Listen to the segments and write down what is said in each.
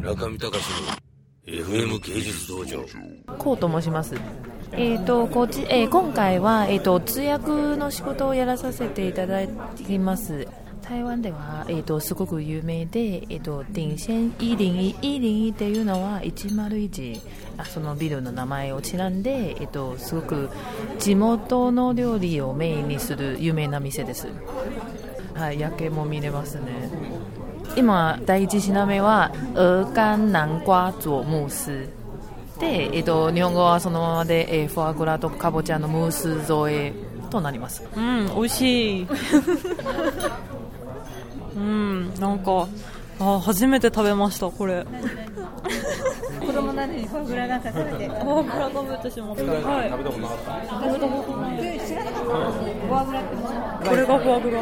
中見隆の FM 芸術道場こうと申します。えーとこっちえー今回は、えー、と通訳の仕事をやらさせていただいています。台湾では、えー、とすごく有名で、えー、と頂線101 101っていうのは101あそのビルの名前をちなんで、えー、とすごく地元の料理をメインにする有名な店です。はい、夜景も見れますね。今第一品目は鹅肝南瓜佐ムースで、えっと、日本語はそのままで、えーフォアグラとかぼちゃのムース添えとなります。うん美味しい。うんなんかあ初めて食べましたこれ。子供なのにフォアグラなんか食べて。フォアグラ食べてしまったはい。知らなかったフォアグラってものこれがフォアグラ。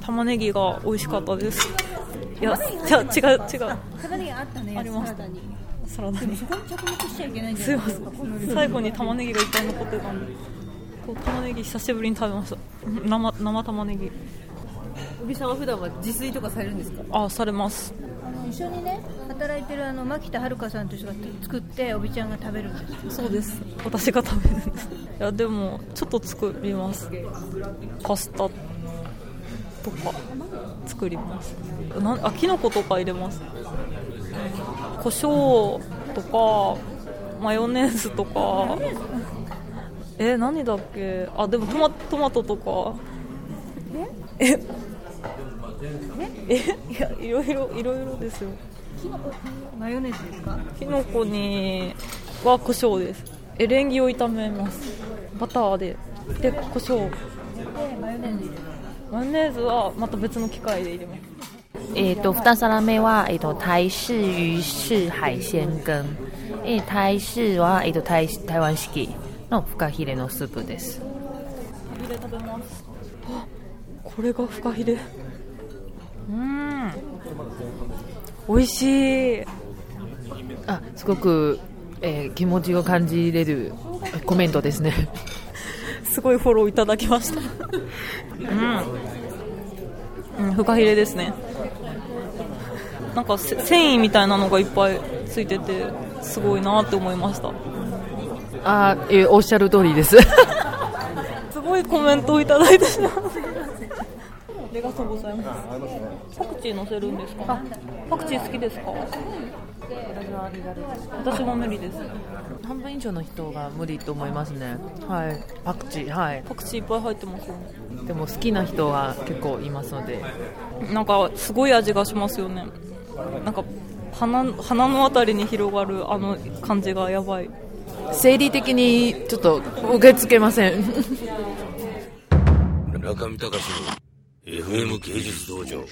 玉ねぎが美味しかったですいやじゃ違う違う。玉ねぎあったねありましたサラダに。サラダにそこに着目しちゃいけないんじすいまゃないですか最後に玉ねぎがいっぱい残ってたんで。こう玉ねぎ久しぶりに食べました。生生玉ねぎ。おびさんは普段は自炊とかされるんですか？あされます。あの一緒にね働いてるあの牧田遥さんという人が作っておびちゃんが食べるんです。そうです。私が食べるんです。いやでもちょっと作ります。パスタとか作ります。なんあキノコとか入れます。胡椒とかマヨネーズとか。え何だっけ？あでもトマトマトとか。え？え？いやいろいろいろいろですよ。マヨネーズですか？きのこには胡椒です。エレンギを炒めます。バターで。で胡椒。でマヨネーズ入れるマヨネーズはまた別の機械で入れます。えっ、と2皿目は、えっと台式魚式海鮮羹。えー台式は、えっと台台湾式のフカヒレのスープです。フカヒレ食べます。あこれがフカヒレ。うん。美味しい。あすごく、えー気持ちを感じれるコメントですねすごいフォローいただきました。うん、うん、フカヒレですね。なんかせ繊維みたいなのがいっぱいついててすごいなって思いました。あ、えーおっしゃる通りです。すごいコメントをいただいてしまうありがとうございますパクチー乗せるんですか？パクチー好きです。か私も無理です。半分以上の人が無理と思いますね。はい。パクチーはい。パクチーいっぱい入ってますよね。でも好きな人は結構いますので。なんかすごい味がしますよね。なんか鼻鼻のあたりに広がるあの感じがやばい。生理的にちょっと受け付けません。中見隆の FM 芸術道場。